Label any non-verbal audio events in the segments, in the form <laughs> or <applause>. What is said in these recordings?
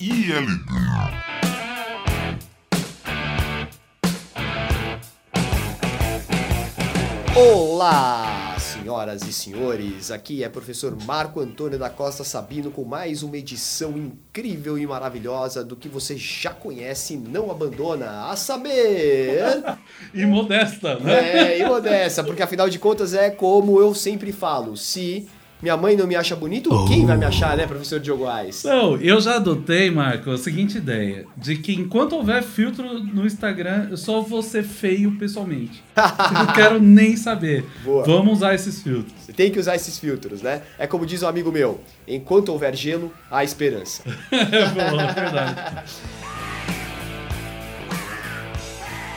ILB. Olá, senhoras e senhores. Aqui é professor Marco Antônio da Costa Sabino com mais uma edição incrível e maravilhosa do que você já conhece e não abandona, a saber. <laughs> E modesta, né? É, e modesta, porque afinal de contas é como eu sempre falo: se minha mãe não me acha bonito, quem vai me achar, né, professor Diogo Reis? Não, eu já adotei, Marco, a seguinte ideia: de que enquanto houver filtro no Instagram, eu só vou ser feio pessoalmente. <laughs> eu não quero nem saber. Boa. Vamos usar esses filtros. Você tem que usar esses filtros, né? É como diz um amigo meu: enquanto houver gelo, há esperança. <laughs> É boa, verdade.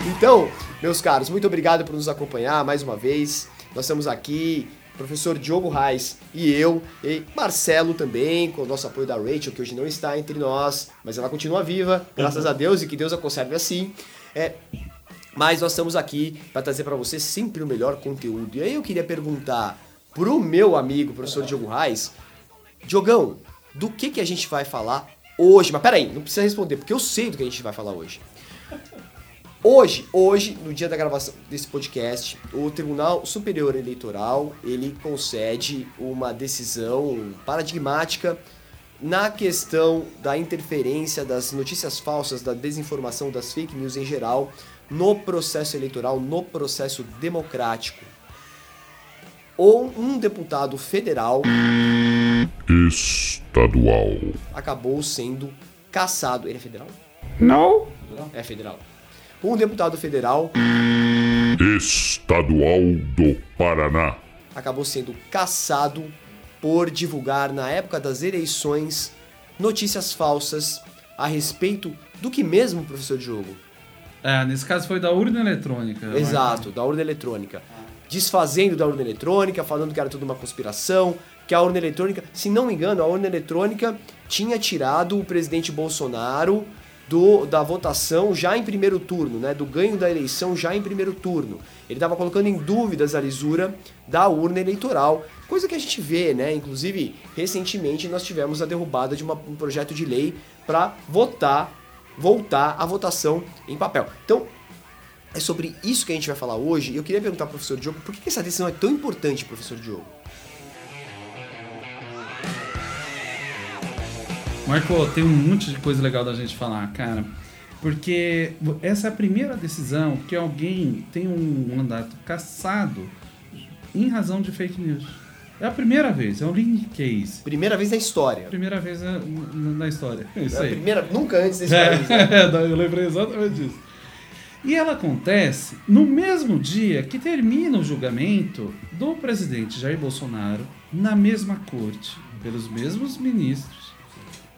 Então, meus caros, muito obrigado por nos acompanhar mais uma vez. Nós estamos aqui, professor Diogo Reis e eu, e Marcelo também, com o nosso apoio da Rachel, que hoje não está entre nós, mas ela continua viva, graças a Deus, e que Deus a conserve assim. É, mas nós estamos aqui para trazer para você sempre o melhor conteúdo. E aí eu queria perguntar pro meu amigo, professor Diogo Reis, Diogão, do que, que a gente vai falar hoje? Mas peraí, não precisa responder, porque eu sei do que a gente vai falar hoje. Hoje, hoje, no dia da gravação desse podcast, o Tribunal Superior Eleitoral, ele concede uma decisão paradigmática na questão da interferência das notícias falsas, da desinformação, das fake news em geral, no processo eleitoral, no processo democrático. Ou um deputado federal Estadual. acabou sendo caçado. Ele é federal? Não. É federal. Um deputado federal Estadual do Paraná. acabou sendo caçado por divulgar na época das eleições notícias falsas a respeito do que mesmo, professor Diogo? É, nesse caso foi da urna eletrônica. Marco. Exato, da urna eletrônica. Desfazendo da urna eletrônica, falando que era tudo uma conspiração, que a urna eletrônica, se não me engano, a urna eletrônica tinha tirado o presidente Bolsonaro do, da votação já em primeiro turno, né, do ganho da eleição já em primeiro turno. Ele estava colocando em dúvidas a lisura da urna eleitoral, coisa que a gente vê, né? Inclusive, recentemente nós tivemos a derrubada de uma- um projeto de lei para votar, voltar a votação em papel. Então, é sobre isso que a gente vai falar hoje. E eu queria perguntar ao professor Diogo por que essa decisão é tão importante, professor Diogo? Marco, tem um monte de coisa legal da gente falar, cara. Porque essa é a primeira decisão que alguém tem um mandato cassado em razão de fake news. É a primeira vez, é um link case. Primeira vez na história. Primeira vez na, na história. É isso É aí. primeira, nunca antes da história. né? <laughs> É, eu lembrei exatamente disso. E ela acontece no mesmo dia que termina o julgamento do presidente Jair Bolsonaro na mesma corte, pelos mesmos ministros.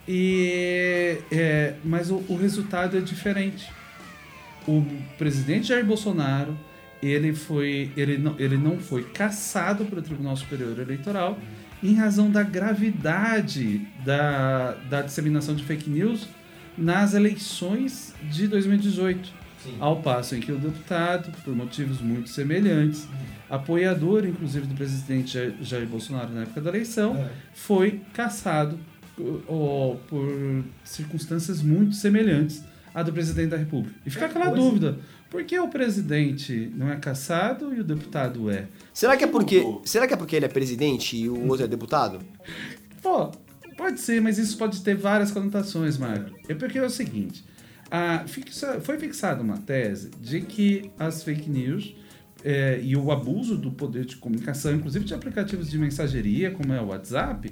E, é, mas o, o resultado é diferente. O presidente Jair Bolsonaro ele foi ele não, ele não foi cassado pelo Tribunal Superior Eleitoral em razão da gravidade da, da disseminação de fake news nas eleições de 2018. Ao passo em que o deputado, por motivos muito semelhantes, apoiador inclusive do presidente Jair, Jair Bolsonaro na época da eleição, foi cassado ó, por circunstâncias muito semelhantes à do presidente da República. E fica aquela dúvida: por que o presidente não é cassado e o deputado é? Será que é porque, será que é porque ele é presidente e o outro é deputado? Pô, pode ser, mas isso pode ter várias conotações, Marco. É porque é o seguinte: a, fixa- foi fixada uma tese de que as fake news é, e o abuso do poder de comunicação, inclusive de aplicativos de mensageria, como é o WhatsApp,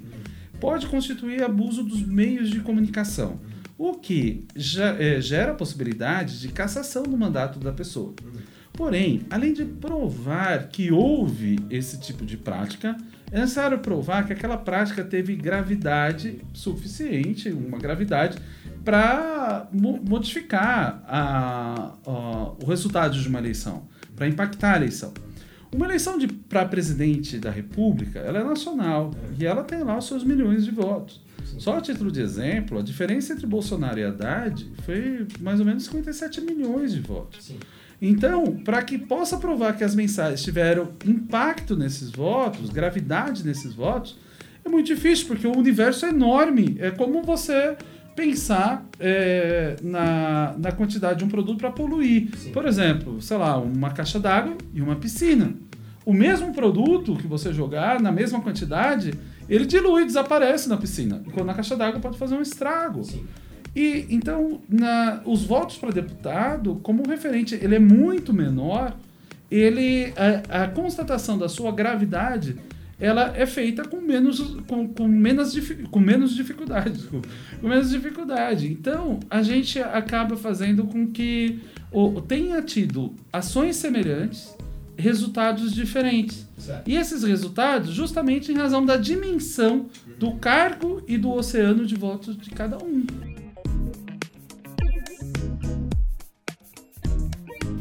pode constituir abuso dos meios de comunicação. O que já, é, gera a possibilidade de cassação do mandato da pessoa. Porém, além de provar que houve esse tipo de prática, é necessário provar que aquela prática teve gravidade suficiente, uma gravidade, para modificar a- a- o resultado de uma eleição, para impactar a eleição. Uma eleição para presidente da República, ela é nacional e ela tem lá os seus milhões de votos. Só a título de exemplo, a diferença entre Bolsonaro e Haddad foi mais ou menos 57 milhões de votos. Então, para que possa provar que as mensagens tiveram impacto nesses votos, gravidade nesses votos, é muito difícil, porque o universo é enorme. É como você pensar é, na, na quantidade de um produto para poluir. Por exemplo, sei lá, uma caixa d'água e uma piscina. O mesmo produto que você jogar na mesma quantidade, ele dilui, desaparece na piscina. Enquanto na caixa d'água pode fazer um estrago. Sim. E então, na, os votos para deputado, como referente, ele é muito menor. Ele a, a constatação da sua gravidade ela é feita com menos, com, com menos, com menos dificuldade. desculpa. Com menos dificuldade. Então, a gente acaba fazendo com que o, tenha tido ações semelhantes, resultados diferentes. Certo. E esses resultados, justamente em razão da dimensão do cargo e do oceano de votos de cada um.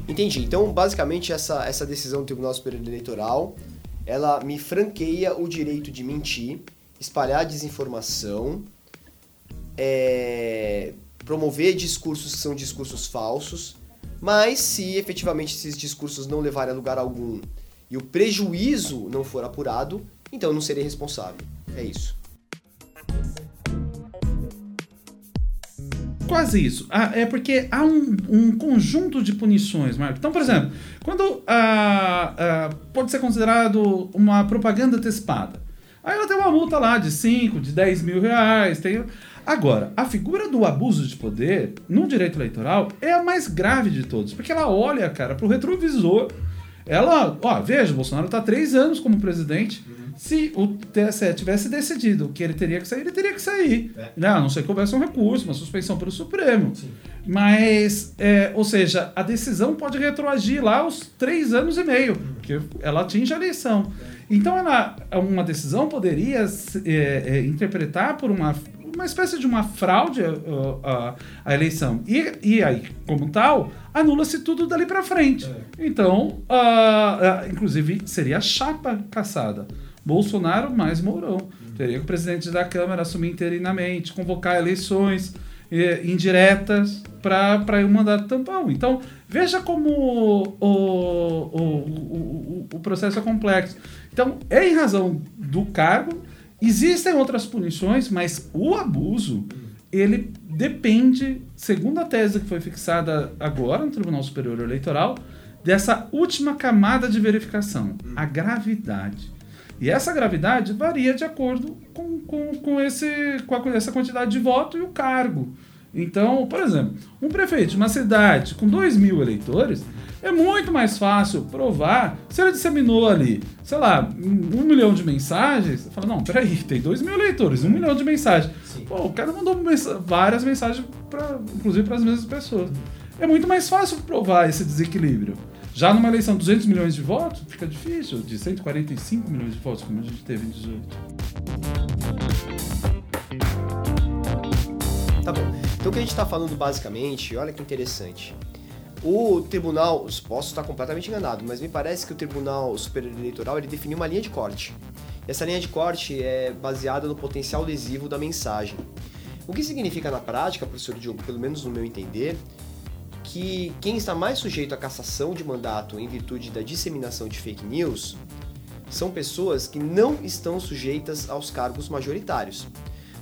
Entendi. Então, basicamente, essa, essa decisão do Tribunal Superior Eleitoral, ela me franqueia o direito de mentir, espalhar desinformação, é, promover discursos que são discursos falsos, mas se efetivamente esses discursos não levarem a lugar algum e o prejuízo não for apurado, então eu não serei responsável. É isso. Quase isso. Ah, é porque há um, um conjunto de punições, Marco. Então, por exemplo, quando ah, ah, pode ser considerado uma propaganda antecipada, aí ela tem uma multa lá de 5, de 10 mil reais. Tem... Agora, a figura do abuso de poder no direito eleitoral é a mais grave de todos, porque ela olha, cara, pro retrovisor. Ela, ó, veja, o Bolsonaro está três anos como presidente. Se o TSE tivesse decidido que ele teria que sair, ele teria que sair. É. Né? A não ser que houvesse um recurso, uma suspensão pelo Supremo. Mas, é, ou seja, a decisão pode retroagir lá aos três anos e meio, porque ela atinge a eleição. Então, ela, uma decisão poderia é, é, interpretar por uma, uma espécie de uma fraude uh, a, a eleição. E, e aí, como tal, anula-se tudo dali para frente. Então, ah, ah, inclusive, seria a chapa caçada. Bolsonaro mais Mourão. Teria que o presidente da Câmara assumir interinamente, convocar eleições eh, indiretas para ir um mandato tampão. Então, veja como o, o, o, o, o processo é complexo. Então, é em razão do cargo, existem outras punições, mas o abuso, ele depende, segundo a tese que foi fixada agora no Tribunal Superior Eleitoral, dessa última camada de verificação, a gravidade. E essa gravidade varia de acordo com, com, com, esse, com a- essa quantidade de voto e o cargo. Então, por exemplo, um prefeito de uma cidade com 2 mil eleitores é muito mais fácil provar se ele disseminou ali, sei lá, um, milhão de mensagens. Você fala, não, peraí, tem 2 mil eleitores, um milhão de mensagens. Sim. Pô, o cara mandou mensa- várias mensagens, pra, inclusive para as mesmas pessoas. É muito mais fácil provar esse desequilíbrio. Já numa eleição de 200 milhões de votos, fica difícil, de 145 milhões de votos, como a gente teve em 18. Tá bom. Então o que a gente está falando basicamente, olha que interessante. O tribunal, posso estar completamente enganado, mas me parece que o Tribunal Superior Eleitoral ele definiu uma linha de corte. E essa linha de corte é baseada no potencial lesivo da mensagem. O que significa na prática, professor Diogo, pelo menos no meu entender, que quem está mais sujeito à cassação de mandato em virtude da disseminação de fake news são pessoas que não estão sujeitas aos cargos majoritários.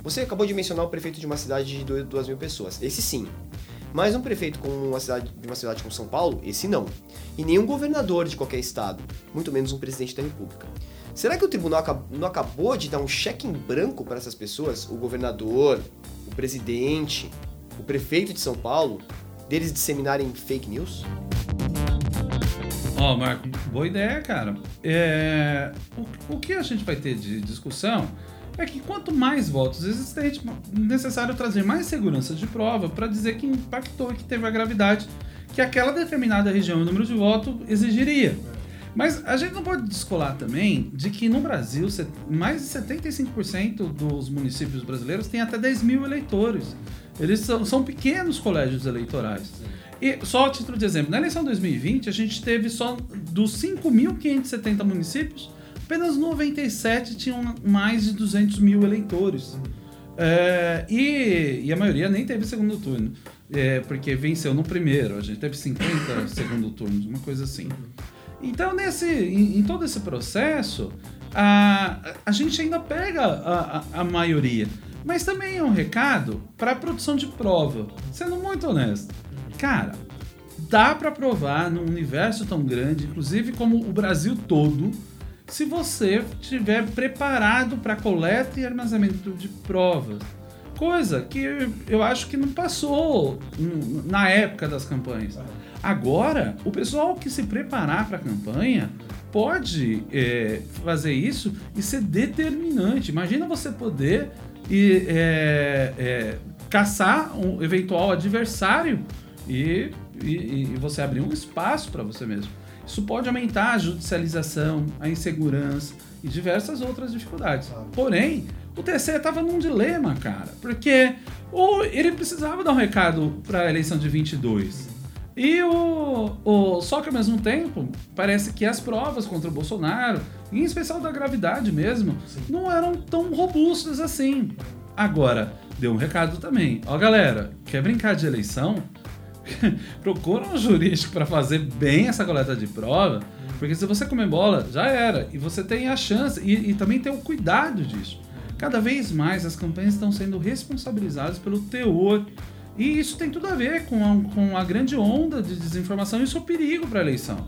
Você acabou de mencionar o prefeito de uma cidade de 2 mil pessoas. Esse sim. Mas um prefeito com uma cidade, de uma cidade como São Paulo, esse não. E nenhum governador de qualquer estado, muito menos um presidente da república. Será que o tribunal não acabou de dar um cheque em branco para essas pessoas? O governador, o presidente, o prefeito de São Paulo, deles disseminarem fake news? Ó, Marco, boa ideia, cara. É, o, o que a gente vai ter de discussão é que quanto mais votos existentes, necessário trazer mais segurança de prova para dizer que impactou e que teve a gravidade que aquela determinada região e número de voto exigiria. Mas a gente não pode descolar também de que no Brasil mais de 75% dos municípios brasileiros têm até 10 mil eleitores. Eles são, são pequenos colégios eleitorais. E só a título de exemplo, na eleição 2020 a gente teve só dos 5.570 municípios, apenas 97 tinham mais de 200 mil eleitores. É, e, e a maioria nem teve segundo turno, é, porque venceu no primeiro. A gente teve 50 <laughs> segundo turnos, uma coisa assim. Então, nesse, em, em todo esse processo, a, a gente ainda pega a, a, a maioria. Mas também é um recado para a produção de prova. Sendo muito honesto. Cara, dá para provar num universo tão grande, inclusive como o Brasil todo, se você estiver preparado para coleta e armazenamento de provas. Coisa que eu acho que não passou na época das campanhas. Agora, o pessoal que se preparar para a campanha pode é, fazer isso e ser determinante. Imagina você poder e, é, é, caçar um eventual adversário e, e, e você abrir um espaço para você mesmo. Isso pode aumentar a judicialização, a insegurança e diversas outras dificuldades. Porém, o TSE estava num dilema, cara, porque ou ele precisava dar um recado para a eleição de 22. E o, o. Só que ao mesmo tempo, parece que as provas contra o Bolsonaro, em especial da gravidade mesmo, Sim. não eram tão robustas assim. Agora, deu um recado também. Ó, galera, quer brincar de eleição? <laughs> Procura um jurídico para fazer bem essa coleta de prova, porque se você comer bola, já era. E você tem a chance, e, e também tem o cuidado disso. Cada vez mais as campanhas estão sendo responsabilizadas pelo teor. E isso tem tudo a ver com a, com a grande onda de desinformação e isso é um perigo para a eleição.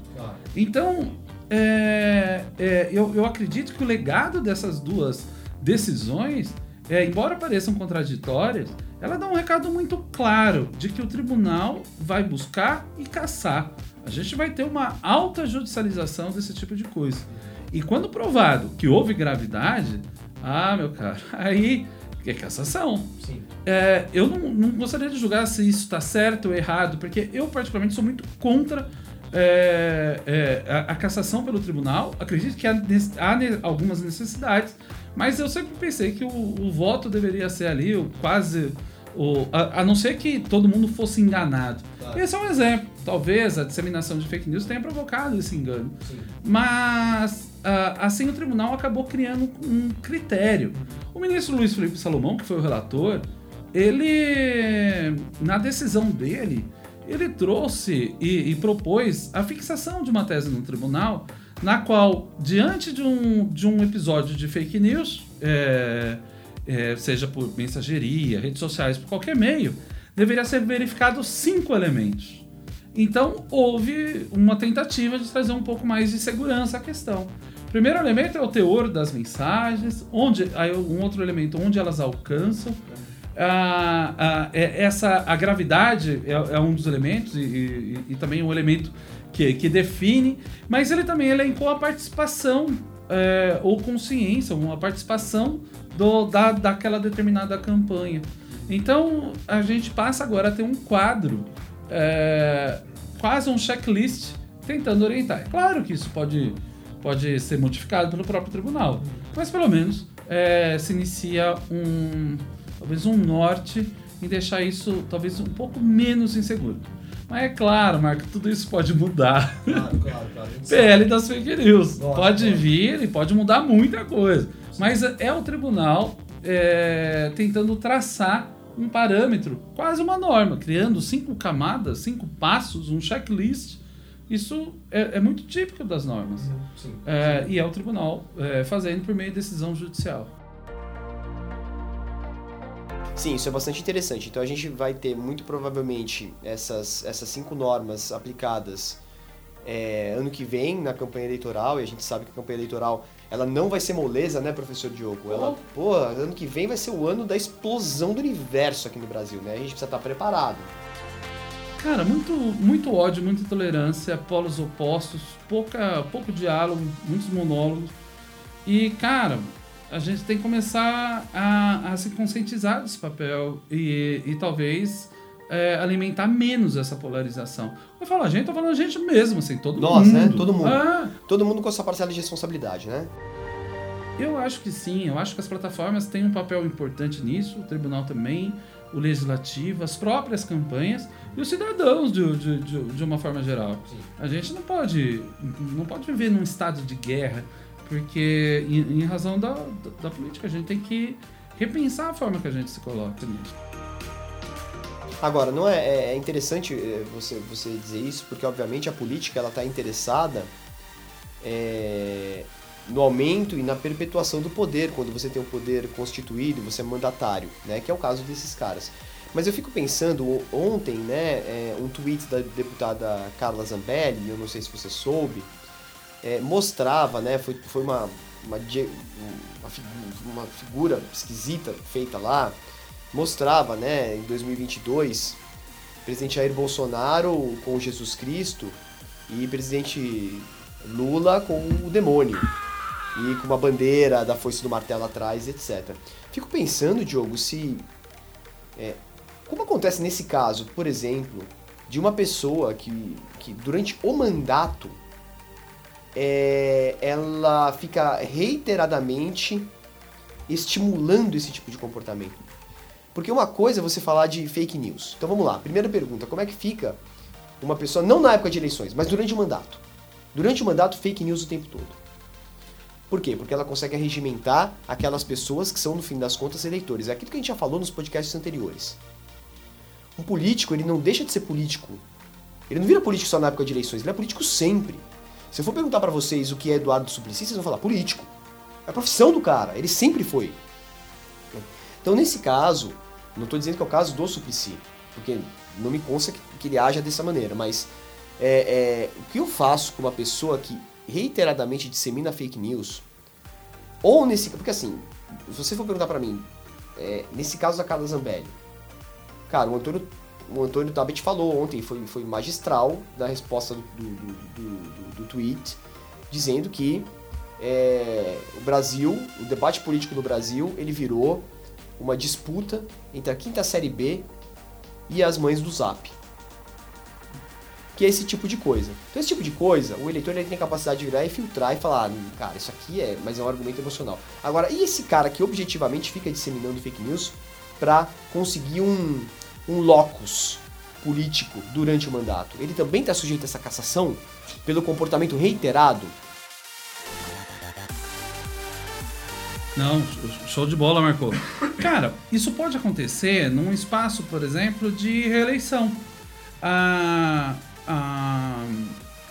Então, é, é, eu, eu acredito que o legado dessas duas decisões, é, embora pareçam contraditórias, ela dá um recado muito claro de que o tribunal vai buscar e caçar. A gente vai ter uma alta judicialização desse tipo de coisa. E quando provado que houve gravidade, ah, meu caro, <laughs> aí é cassação. Sim. É, eu não, não, gostaria de julgar se isso está certo ou errado, porque eu, particularmente, sou muito contra é, é, a, a, cassação pelo tribunal. Acredito que há, há algumas necessidades, mas eu sempre pensei que o, o voto deveria ser ali o quase o, a, a, não ser que todo mundo fosse enganado. Claro. Esse é um exemplo. Talvez a disseminação de fake news tenha provocado esse engano. Sim. Mas, uh, assim, o tribunal acabou criando um critério. O ministro Luiz Felipe Salomão, que foi o relator, ele, na decisão dele, ele trouxe e, e propôs a fixação de uma tese no tribunal, na qual, diante de um, de um episódio de fake news, é, é, seja por mensageria, redes sociais, por qualquer meio, deveria ser verificado cinco elementos. Então, houve uma tentativa de trazer um pouco mais de segurança à questão. O primeiro elemento é o teor das mensagens, onde aí um outro elemento onde elas alcançam. Ah, ah, é, essa a gravidade é, é, um dos elementos e, e, e também um elemento que, que, define, mas ele também elencou a participação é, ou consciência, uma participação do, da, daquela determinada campanha. Então a gente passa agora a ter um quadro, é, quase um checklist, tentando orientar. É claro que isso pode, pode ser modificado pelo próprio tribunal, mas pelo menos é, se inicia um talvez um norte em deixar isso talvez um pouco menos inseguro. Mas é claro, Marco, tudo isso pode mudar. Claro, claro, claro. <laughs> PL das fake news. Pode vir e pode mudar muita coisa. Mas é o tribunal é, tentando traçar um parâmetro, quase uma norma, criando cinco camadas, cinco passos, um checklist. Isso é, é muito típico das normas. Sim, sim. É, e é o tribunal é, fazendo por meio de decisão judicial. Sim, isso é bastante interessante. Então a gente vai ter muito provavelmente essas, essas cinco normas aplicadas é, ano que vem na campanha eleitoral, e a gente sabe que a campanha eleitoral ela não vai ser moleza, né, professor Diogo? Ela, pô, ano que vem vai ser o ano da explosão do universo aqui no Brasil, né? A gente precisa estar preparado. Cara, muito, muito ódio, muita intolerância, polos opostos, pouca, pouco diálogo, muitos monólogos. E, cara, a gente tem que começar a, a se conscientizar desse papel e, e talvez é, alimentar menos essa polarização. Eu falo a gente, eu falo a gente mesmo, assim, todo Nossa, mundo. né? Todo mundo. Ah. Todo mundo com a sua parcela de responsabilidade, né? Eu acho que sim, eu acho que as plataformas têm um papel importante nisso, o tribunal também, o legislativo, as próprias campanhas e os cidadãos de, de, de, de uma forma geral. Sim. A gente não pode, não pode viver num estado de guerra, porque em, em razão da, da, da política, a gente tem que repensar a forma que a gente se coloca nisso. Agora, não é, é, é interessante é, você, você dizer isso, porque obviamente a política ela está interessada é, no aumento e na perpetuação do poder, quando você tem um poder constituído, você é mandatário, né? Que é o caso desses caras. Mas eu fico pensando, ontem, né, é, um tweet da deputada Carla Zambelli, eu não sei se você soube, é, mostrava, né, foi, foi uma, uma, uma, figura esquisita feita lá, mostrava, né, em 2022, o presidente Jair Bolsonaro com Jesus Cristo e presidente Lula com o demônio e com uma bandeira da foice do martelo atrás, etc. Fico pensando, Diogo, se é, como acontece nesse caso, por exemplo, de uma pessoa que, que durante o mandato é, ela fica reiteradamente estimulando esse tipo de comportamento. Porque uma coisa é você falar de fake news. Então vamos lá, primeira pergunta, como é que fica uma pessoa, não na época de eleições, mas durante o mandato? Durante o mandato, fake news o tempo todo. Por quê? Porque ela consegue regimentar aquelas pessoas que são, no fim das contas, eleitores. É aquilo que a gente já falou nos podcasts anteriores. Um político, ele não deixa de ser político. Ele não vira político só na época de eleições, ele é político sempre. Se eu for perguntar para vocês o que é Eduardo Suplicy, vocês vão falar político. É a profissão do cara, ele sempre foi. Então, nesse caso, não estou dizendo que é o caso do Suplicy, porque não me consta que, ele haja dessa maneira, mas é, é, o que eu faço com uma pessoa que reiteradamente dissemina fake news, ou nesse. Porque assim, se você for perguntar para mim, é, nesse caso da Carla Zambelli, Cara, o Antônio, o Antônio Tabet falou ontem, foi, foi magistral da resposta do, do, do, do tweet, dizendo que é, o Brasil, o debate político no Brasil, ele virou uma disputa entre a quinta série B e as mães do Zap. Que é esse tipo de coisa. Então, esse tipo de coisa, o eleitor ele tem a capacidade de virar e filtrar e falar, ah, cara, isso aqui é, mas é um argumento emocional. Agora, e esse cara que objetivamente fica disseminando fake news para conseguir um, um locus político durante o mandato, ele também está sujeito a essa cassação pelo comportamento reiterado? Não, show de bola, Marco. Cara, isso pode acontecer num espaço, por exemplo, de reeleição. Ah, ah,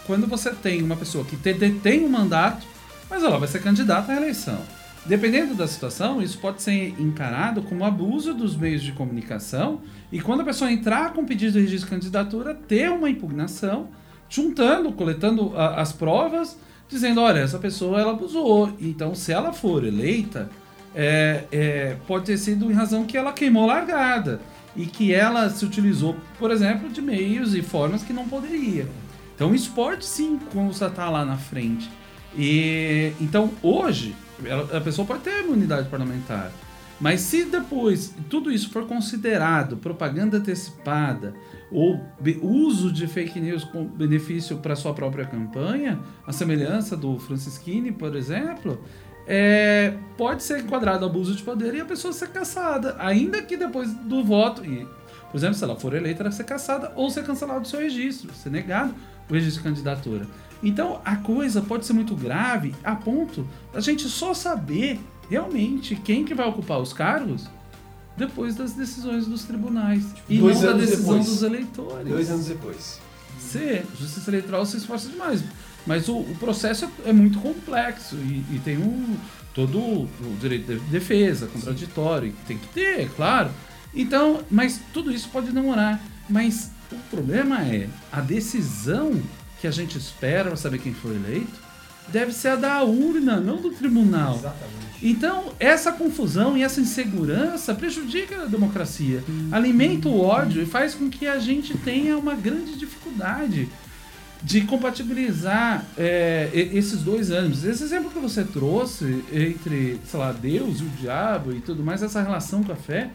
quando você tem uma pessoa que detém um mandato, mas ela vai ser candidata à reeleição. Dependendo da situação, isso pode ser encarado como abuso dos meios de comunicação e quando a pessoa entrar com pedido de registro de candidatura, ter uma impugnação, juntando, coletando a, as provas, dizendo, olha, essa pessoa ela abusou. Então, se ela for eleita, é, é, pode ter sido em razão que ela queimou largada e que ela se utilizou, por exemplo, de meios e formas que não poderia. Então, isso pode sim constatar lá na frente. E então, hoje ela, a pessoa pode ter imunidade parlamentar. Mas se depois tudo isso for considerado propaganda antecipada ou uso de fake news com benefício para sua própria campanha, a semelhança do Francisquini, por exemplo, é, pode ser enquadrado abuso de poder e a pessoa ser caçada, ainda que depois do voto, e, por exemplo, se ela for eleita, ela ser caçada ou ser cancelado do seu registro, ser negado o registro de candidatura. Então a coisa pode ser muito grave a ponto da gente só saber realmente quem que vai ocupar os cargos depois das decisões dos tribunais e não da decisão depois. dos eleitores. Dois anos depois. Se, justiça eleitoral se esforça demais. Mas o, o processo é, é muito complexo e, e tem um, todo o direito de defesa, contraditório, que tem que ter, claro. Então, mas tudo isso pode demorar. Mas o problema é a decisão que a gente espera para saber quem foi eleito deve ser a da urna, não do tribunal. Exatamente. Então, essa confusão e essa insegurança prejudica a democracia, alimenta o ódio e faz com que a gente tenha uma grande dificuldade de compatibilizar é, esses dois ânimos. Esse exemplo que você trouxe entre, sei lá, Deus e o diabo e tudo mais, essa relação com a fé.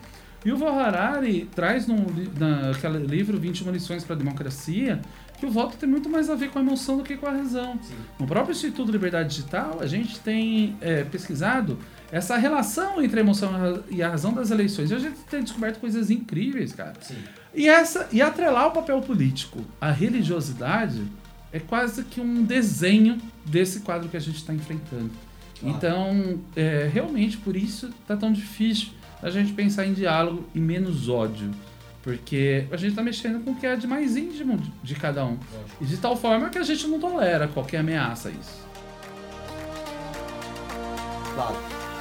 E o Harari traz li- naquele livro 21 lições para a democracia que o voto tem muito mais a ver com a emoção do que com a razão. No próprio Instituto Liberdade Digital, a gente tem é, pesquisado essa relação entre a emoção e a razão das eleições. E a gente tem descoberto coisas incríveis, cara. E, essa, e atrelar o papel político à religiosidade é quase que um desenho desse quadro que a gente está enfrentando. Então, é, realmente, por isso está tão difícil a gente pensar em diálogo e menos ódio. Porque a gente está mexendo com o que é de mais íntimo de, de cada um. E de tal forma que a gente não tolera qualquer ameaça a isso. Claro.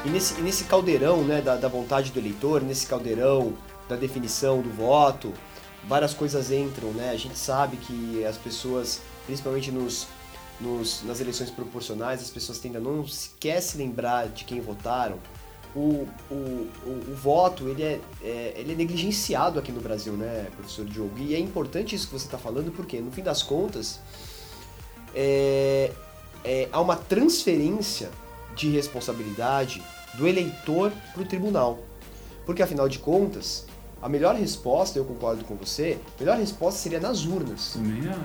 E nesse, e nesse caldeirão né, da, da vontade do eleitor, nesse caldeirão da definição do voto, várias coisas entram, né? A gente sabe que as pessoas, principalmente nos, nos, nas eleições proporcionais, as pessoas tendem a não sequer se lembrar de quem votaram. O, o, o, o voto ele é, é, ele é negligenciado aqui no Brasil, né, professor Diogo? E é importante isso que você está falando, porque no fim das contas é, é, há uma transferência de responsabilidade do eleitor para o tribunal. Porque afinal de contas, a melhor resposta, eu concordo com você, a melhor resposta seria nas urnas.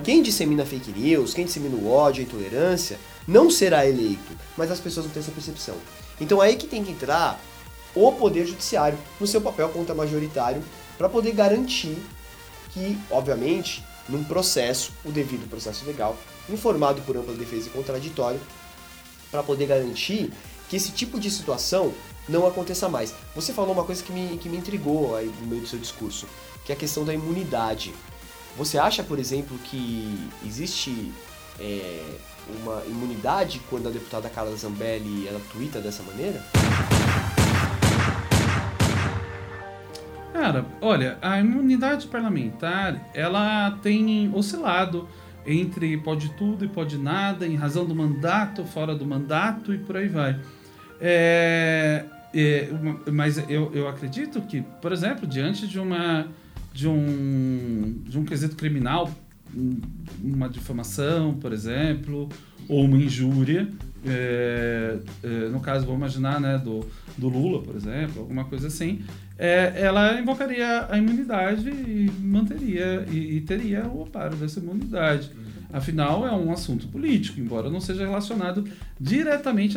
Quem dissemina fake news, quem dissemina o ódio, a intolerância, não será eleito, mas as pessoas não têm essa percepção. Então é aí que tem que entrar o Poder Judiciário no seu papel contra majoritário para poder garantir que, obviamente, num processo, o devido processo legal, informado por ampla defesa e contraditório, para poder garantir que esse tipo de situação não aconteça mais. Você falou uma coisa que me, que me intrigou aí no meio do seu discurso, que é a questão da imunidade. Você acha, por exemplo, que existe é, uma imunidade quando a deputada Carla Zambelli ela tuita dessa maneira? Cara, olha, a imunidade parlamentar, ela tem oscilado entre pode tudo e pode nada, em razão do mandato, fora do mandato e por aí vai. É, é, mas eu, eu acredito que, por exemplo, diante de uma de um de um quesito criminal, uma difamação, por exemplo, ou uma injúria, é, é, no caso, vou imaginar, né, do, do Lula, por exemplo, alguma coisa assim, é, ela invocaria a imunidade e manteria e, e teria o aparo dessa imunidade. Afinal, é um assunto político, embora não seja relacionado diretamente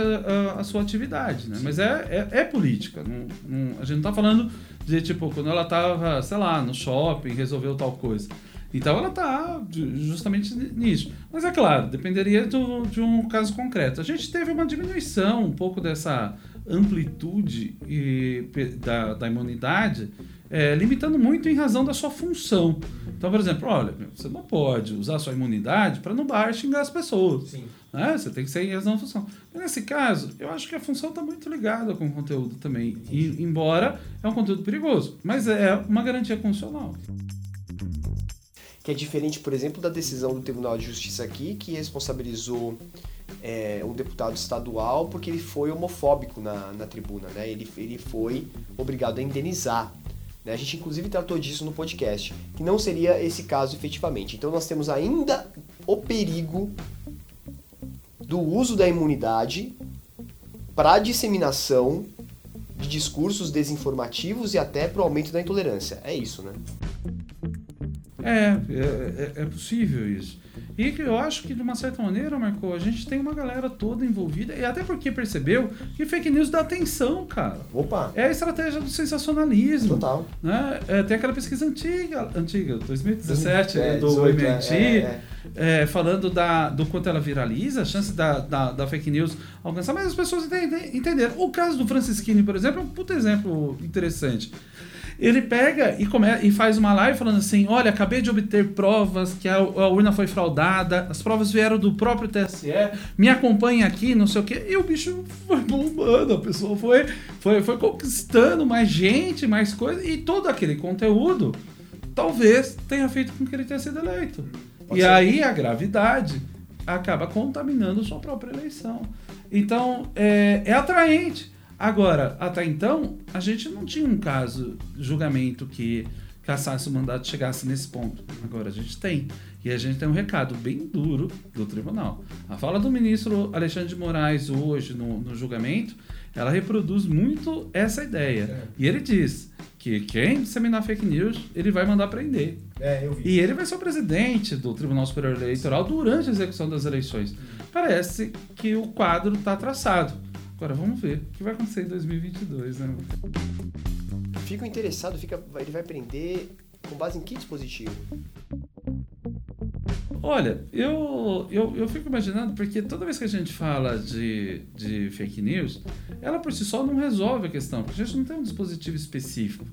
à sua atividade, né? Mas é, é, é política. Não, não, a gente não está falando de, tipo, quando ela estava, sei lá, no shopping, resolveu tal coisa. Então ela está justamente nisso. Mas é claro, dependeria do, de um caso concreto. A gente teve uma diminuição um pouco dessa amplitude e, da, da imunidade, é, limitando muito em razão da sua função. Então, por exemplo, olha, você não pode usar sua imunidade para no bar xingar as pessoas. Sim. Né? Você tem que ser em razão da função. Mas nesse caso, eu acho que a função está muito ligada com o conteúdo também. E, embora é um conteúdo perigoso, mas é uma garantia constitucional. Que é diferente, por exemplo, da decisão do Tribunal de Justiça aqui, que responsabilizou é, um deputado estadual porque ele foi homofóbico na, na tribuna, né? Ele, ele foi obrigado a indenizar. Né? A gente inclusive tratou disso no podcast, que não seria esse caso efetivamente. Então nós temos ainda o perigo do uso da imunidade para disseminação de discursos desinformativos e até para o aumento da intolerância. É isso, né? É, é, é, é possível isso. E eu acho que, de uma certa maneira, Marco, a gente tem uma galera toda envolvida, e até porque percebeu que fake news dá atenção, cara. Opa! É a estratégia do sensacionalismo. Total. Né? É, tem aquela pesquisa antiga, antiga 2017, É, do 18, MIT, é, é, falando da, do quanto ela viraliza, a chance da, da, da fake news alcançar, mas as pessoas entendem, entenderam. O caso do Francisquini, por exemplo, é um puto exemplo interessante. Ele pega e, come, e faz uma live falando assim: Olha, acabei de obter provas que a, a urna foi fraudada, as provas vieram do próprio TSE, me acompanhe aqui, não sei o quê. E o bicho foi bombando, a pessoa foi, foi, foi conquistando mais gente, mais coisa, e todo aquele conteúdo talvez tenha feito com que ele tenha sido eleito. Pode e ser. aí a gravidade acaba contaminando sua própria eleição. Então, é, é atraente. Agora, até então, a gente não tinha um caso, julgamento que cassasse o mandato e chegasse nesse ponto. Agora a gente tem. E a gente tem um recado bem duro do tribunal. A fala do ministro Alexandre de Moraes hoje no, no julgamento, ela reproduz muito essa ideia. E ele diz que quem disseminar fake news, ele vai mandar prender. É, eu vi. E ele vai ser o presidente do Tribunal Superior Eleitoral durante a execução das eleições. Parece que o quadro está traçado. Agora vamos ver o que vai acontecer em 2022, né? Fico interessado, fica, ele vai prender com base em que dispositivo? Olha, eu, eu, eu fico imaginando, porque toda vez que a gente fala de, de fake news, ela por si só não resolve a questão, porque a gente não tem um dispositivo específico.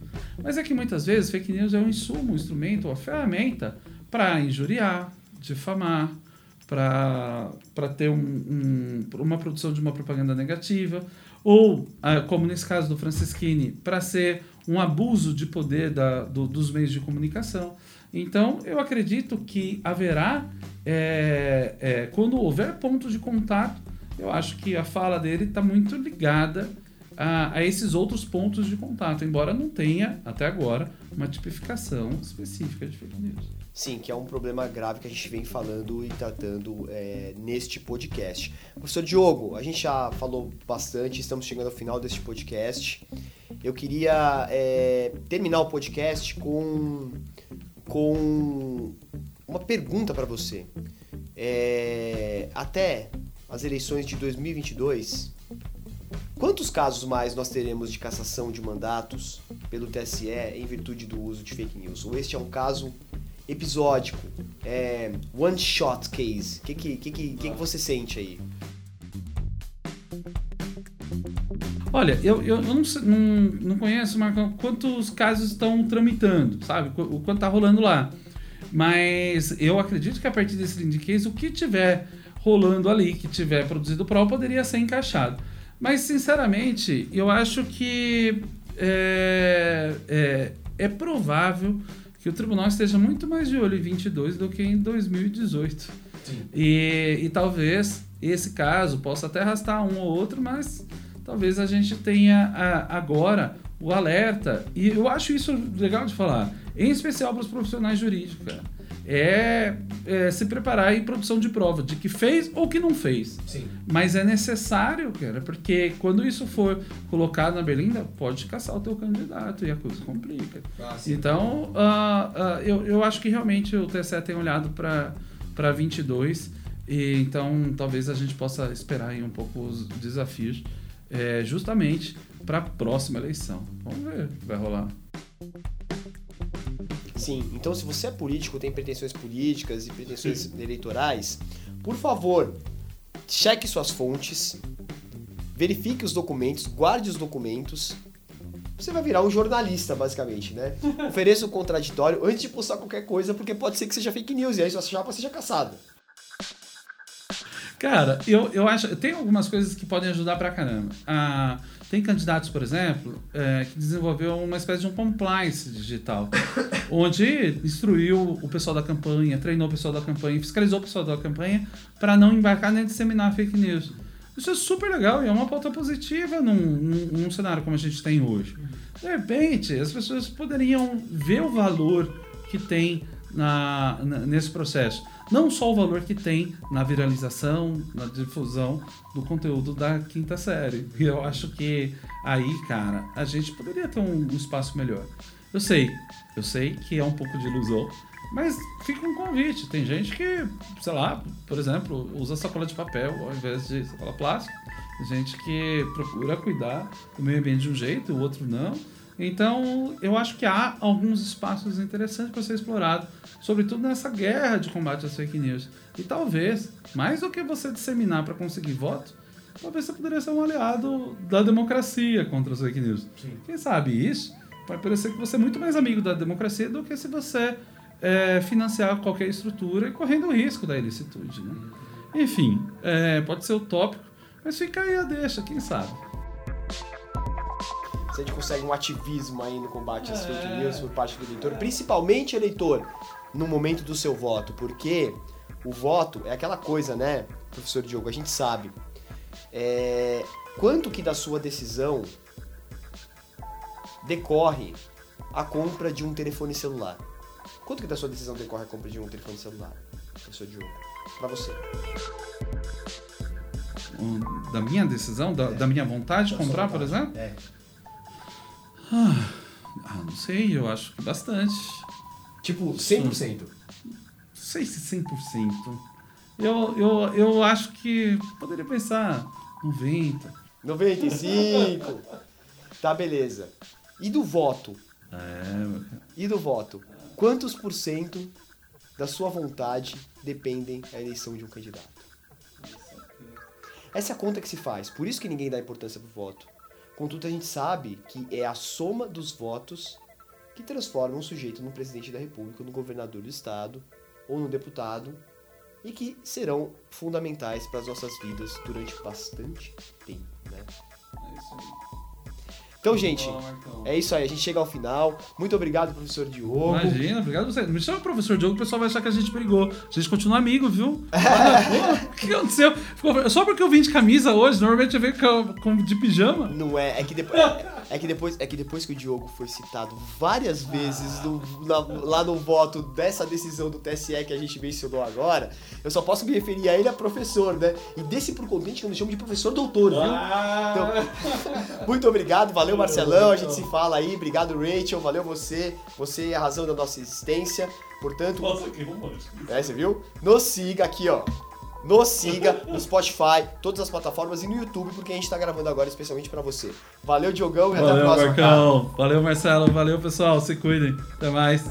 Mas é que muitas vezes fake news é um insumo, um instrumento, uma ferramenta para injuriar, difamar, para ter um, um, uma produção de uma propaganda negativa, ou, ah, como nesse caso do Francisquini, para ser um abuso de poder da, do, dos meios de comunicação. Então, eu acredito que haverá, é, é, quando houver ponto de contato, eu acho que a fala dele está muito ligada a, a, esses outros pontos de contato, embora não tenha, até agora, uma tipificação específica de fake news. Sim, que é um problema grave que a gente vem falando e tratando é, neste podcast. Professor Diogo, a gente já falou bastante, estamos chegando ao final deste podcast. Eu queria é, terminar o podcast com, com uma pergunta para você. É, até as eleições de 2022, quantos casos mais nós teremos de cassação de mandatos pelo TSE em virtude do uso de fake news? Ou este é um caso episódico, é, one shot case. O que que, que, que, que, você sente aí? Olha, eu, eu, não, não, não conheço, Marcão, quantos casos estão tramitando, sabe? O quanto está rolando lá. Mas eu acredito que a partir desse lead case, o que tiver rolando ali, que tiver produzido prova, poderia ser encaixado. Mas, sinceramente, eu acho que é, é, é provável que o tribunal esteja muito mais de olho em 22 do que em 2018. E, e talvez esse caso possa até arrastar um ou outro, mas talvez a gente tenha a, agora o alerta. E eu acho isso legal de falar, em especial para os profissionais jurídicos, cara é, é, se preparar em produção de prova de que fez ou que não fez. Sim. Mas é necessário, cara, porque quando isso for colocado na berlinda, pode caçar o teu candidato e a coisa complica. Ah, então, uh, uh, eu, eu acho que realmente o TSE tem olhado para 22 e então talvez a gente possa esperar aí um pouco os desafios é, justamente para a próxima eleição. Vamos ver o que vai rolar. Sim, então se você é político, tem pretensões políticas e pretensões eleitorais, por favor, cheque suas fontes, verifique os documentos, guarde os documentos. Você vai virar um jornalista, basicamente, né? <laughs> Ofereça o um contraditório antes de postar qualquer coisa, porque pode ser que seja fake news e aí sua chapa seja caçada. Cara, eu, eu acho. Tem algumas coisas que podem ajudar pra caramba. Ah, tem candidatos, por exemplo, é, que desenvolveu uma espécie de um compliance digital, <coughs> onde instruiu o pessoal da campanha, treinou o pessoal da campanha, fiscalizou o pessoal da campanha para não embarcar nem disseminar fake news. Isso é super legal e é uma pauta positiva num, num, num cenário como a gente tem hoje. De repente, as pessoas poderiam ver o valor que tem na, na, nesse processo. Não só o valor que tem na viralização, na difusão do conteúdo da quinta série. E eu acho que aí, cara, a gente poderia ter um, um espaço melhor. Eu sei, eu sei que é um pouco de ilusão, mas fica um convite. Tem gente que, sei lá, por exemplo, usa sacola de papel ao invés de sacola plástica. Tem gente que procura cuidar do meio ambiente de um jeito, o outro não. Então, eu acho que há alguns espaços interessantes para ser explorado, sobretudo nessa guerra de combate às fake news. E talvez, mais do que você disseminar para conseguir voto, talvez você poderia ser um aliado da democracia contra as fake news. Sim. Quem sabe isso vai parecer que você é muito mais amigo da democracia do que se você é, financiar qualquer estrutura e correndo o risco da ilicitude. Né? Enfim, é, pode ser utópico, mas fica aí a deixa, quem sabe se a gente consegue um ativismo aí no combate às fake é. news por parte do eleitor, principalmente eleitor, no momento do seu voto, porque o voto é aquela coisa, né, professor Diogo, a gente sabe. É, quanto que da sua decisão decorre a compra de um telefone celular? Quanto que da sua decisão decorre a compra de um telefone celular, professor Diogo? Para você. Da minha decisão, da, é. da minha vontade de comprar, por exemplo? É. Ah, ah, não sei, eu acho que bastante. Tipo, 100%? Não sei se 100%. Eu, eu, eu acho que poderia pensar 90. 95. tá, beleza. E do voto? É. E do voto? Quantos por cento da sua vontade dependem da eleição de um candidato? Essa é a conta que se faz. Por isso que ninguém dá importância pro voto. Contudo, a gente sabe que é a soma dos votos que transforma um sujeito no presidente da República, no governador do estado ou no deputado e que serão fundamentais para as nossas vidas durante bastante tempo, né? Então, gente, Bom, Marcão. É isso aí. A gente chega ao final. Muito obrigado, professor Diogo. Imagina, obrigado a você. Me chama professor Diogo, o pessoal vai achar que a gente brigou. A gente continua amigo, viu? O que aconteceu? Ficou- Só porque eu vim de camisa hoje, normalmente eu venho com- de pijama. Não é, é que, depois, <laughs> é, que depois, é que depois que o Diogo foi citado várias vezes no- na- lá no voto dessa decisão do TSE que a gente mencionou agora, eu só posso me referir a ele a professor, né? E desse por contente que eu me chamo de professor doutor, viu? Então, <laughs> muito obrigado, valeu Marcelão, a gente se fala aí, obrigado Rachel, valeu você, você é a razão da nossa existência, portanto, Nossa, que romântico. é, você viu? Nos siga aqui, ó. Nos siga no Spotify, todas as plataformas e no YouTube, porque a gente tá gravando agora especialmente pra você. Valeu, Diogão, e até a Valeu, próxima. cara. Marcão. Valeu, Marcelo. Valeu, pessoal. Se cuidem. Até mais.